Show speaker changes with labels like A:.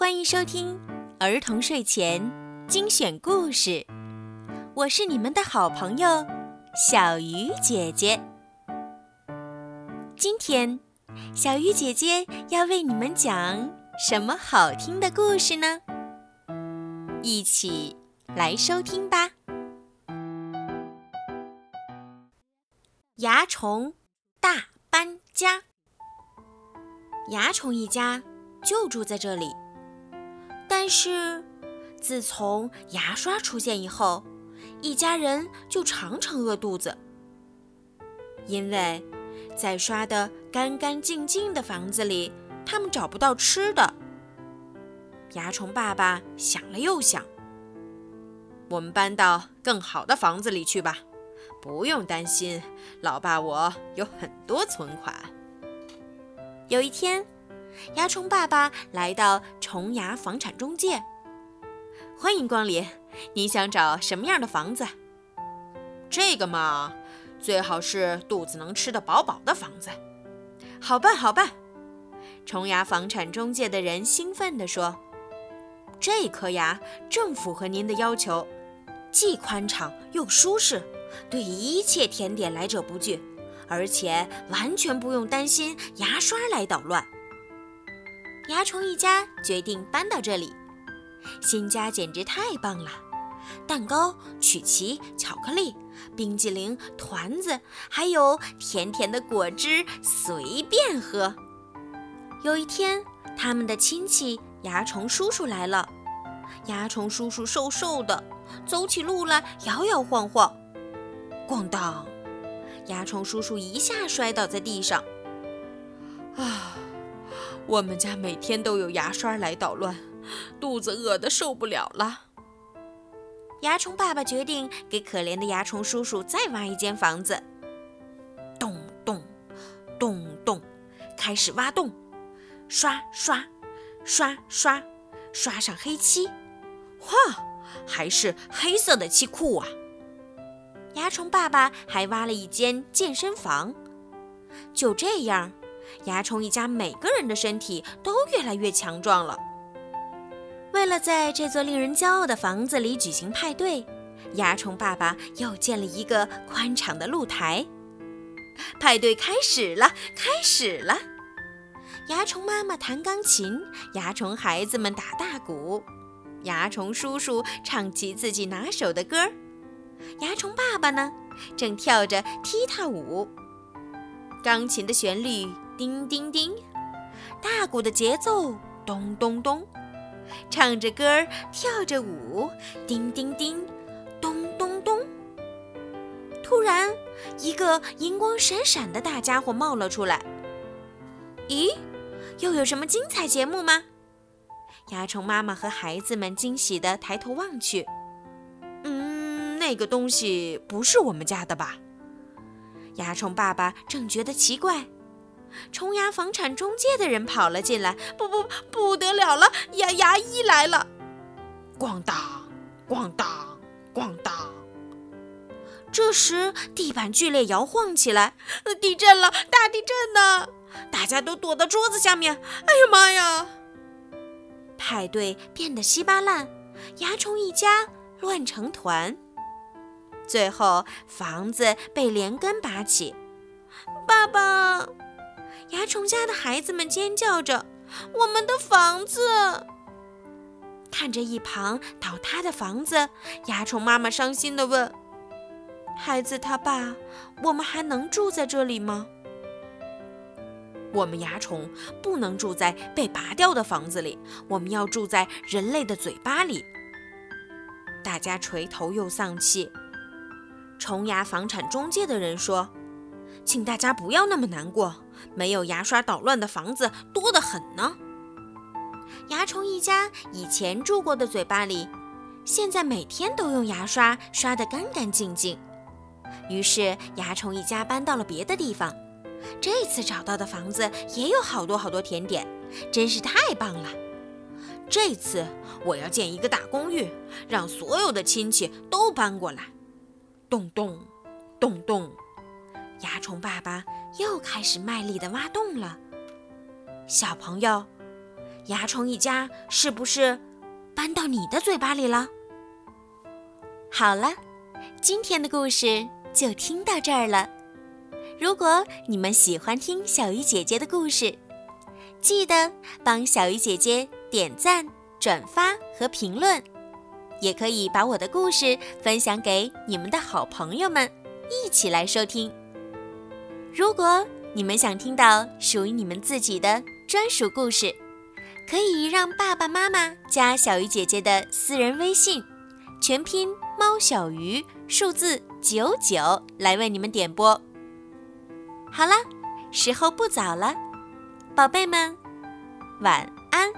A: 欢迎收听儿童睡前精选故事，我是你们的好朋友小鱼姐姐。今天，小鱼姐姐要为你们讲什么好听的故事呢？一起来收听吧。蚜虫大搬家，蚜虫一家就住在这里。但是，自从牙刷出现以后，一家人就常常饿肚子，因为在刷得干干净净的房子里，他们找不到吃的。蚜虫爸爸想了又想，
B: 我们搬到更好的房子里去吧。不用担心，老爸我有很多存款。
A: 有一天，蚜虫爸爸来到虫牙房产中介，欢迎光临。你想找什么样的房子？
B: 这个嘛，最好是肚子能吃得饱饱的房子。
A: 好办，好办。虫牙房产中介的人兴奋地说：“这颗牙正符合您的要求，既宽敞又舒适。”对一切甜点来者不拒，而且完全不用担心牙刷来捣乱。蚜虫一家决定搬到这里，新家简直太棒了！蛋糕、曲奇、巧克力、冰激凌、团子，还有甜甜的果汁，随便喝。有一天，他们的亲戚蚜虫叔叔来了。蚜虫叔叔瘦瘦的，走起路来摇摇晃晃。咣当！蚜虫叔叔一下摔倒在地上。
B: 啊，我们家每天都有牙刷来捣乱，肚子饿得受不了了。
A: 蚜虫爸爸决定给可怜的蚜虫叔叔再挖一间房子。咚咚咚咚，开始挖洞，刷刷刷刷，刷上黑漆。哇，还是黑色的漆库啊！蚜虫爸爸还挖了一间健身房，就这样，蚜虫一家每个人的身体都越来越强壮了。为了在这座令人骄傲的房子里举行派对，蚜虫爸爸又建了一个宽敞的露台。派对开始了，开始了！蚜虫妈妈弹钢琴，蚜虫孩子们打大鼓，蚜虫叔叔唱起自己拿手的歌儿。蚜虫爸爸呢，正跳着踢踏舞。钢琴的旋律叮叮叮，大鼓的节奏咚咚咚，唱着歌儿，跳着舞，叮叮叮，咚咚咚。突然，一个银光闪闪的大家伙冒了出来。咦，又有什么精彩节目吗？蚜虫妈妈和孩子们惊喜地抬头望去。
B: 嗯那个东西不是我们家的吧？
A: 蚜虫爸爸正觉得奇怪，虫牙房产中介的人跑了进来。不不不得了了，牙牙医来了！
B: 咣当，咣当，咣当。
A: 这时地板剧烈摇晃起来，地震了，大地震呢！大家都躲到桌子下面。哎呀妈呀！派对变得稀巴烂，蚜虫一家乱成团。最后，房子被连根拔起。爸爸，蚜虫家的孩子们尖叫着：“我们的房子！”看着一旁倒塌的房子，蚜虫妈妈伤心地问：“孩子他爸，我们还能住在这里吗？”
B: 我们蚜虫不能住在被拔掉的房子里，我们要住在人类的嘴巴里。
A: 大家垂头又丧气。虫牙房产中介的人说：“请大家不要那么难过，没有牙刷捣乱的房子多得很呢。”蚜虫一家以前住过的嘴巴里，现在每天都用牙刷刷得干干净净。于是蚜虫一家搬到了别的地方。这次找到的房子也有好多好多甜点，真是太棒了。
B: 这次我要建一个大公寓，让所有的亲戚都搬过来。咚咚，咚咚，
A: 虫爸爸又开始卖力地挖洞了。小朋友，蚜虫一家是不是搬到你的嘴巴里了？
B: 好了，今天的故事就听到这儿了。如果你们喜欢听小鱼姐姐的故事，记得帮小鱼姐姐点赞、转发和评论，也可以把我的故事分享给你们的好朋友们，一起来收听。如果你们想听到属于你们自己的专属故事，可以让爸爸妈妈加小鱼姐姐的私人微信，全拼猫小鱼，数字九九，来为你们点播。好了，时候不早了。宝贝们，晚安。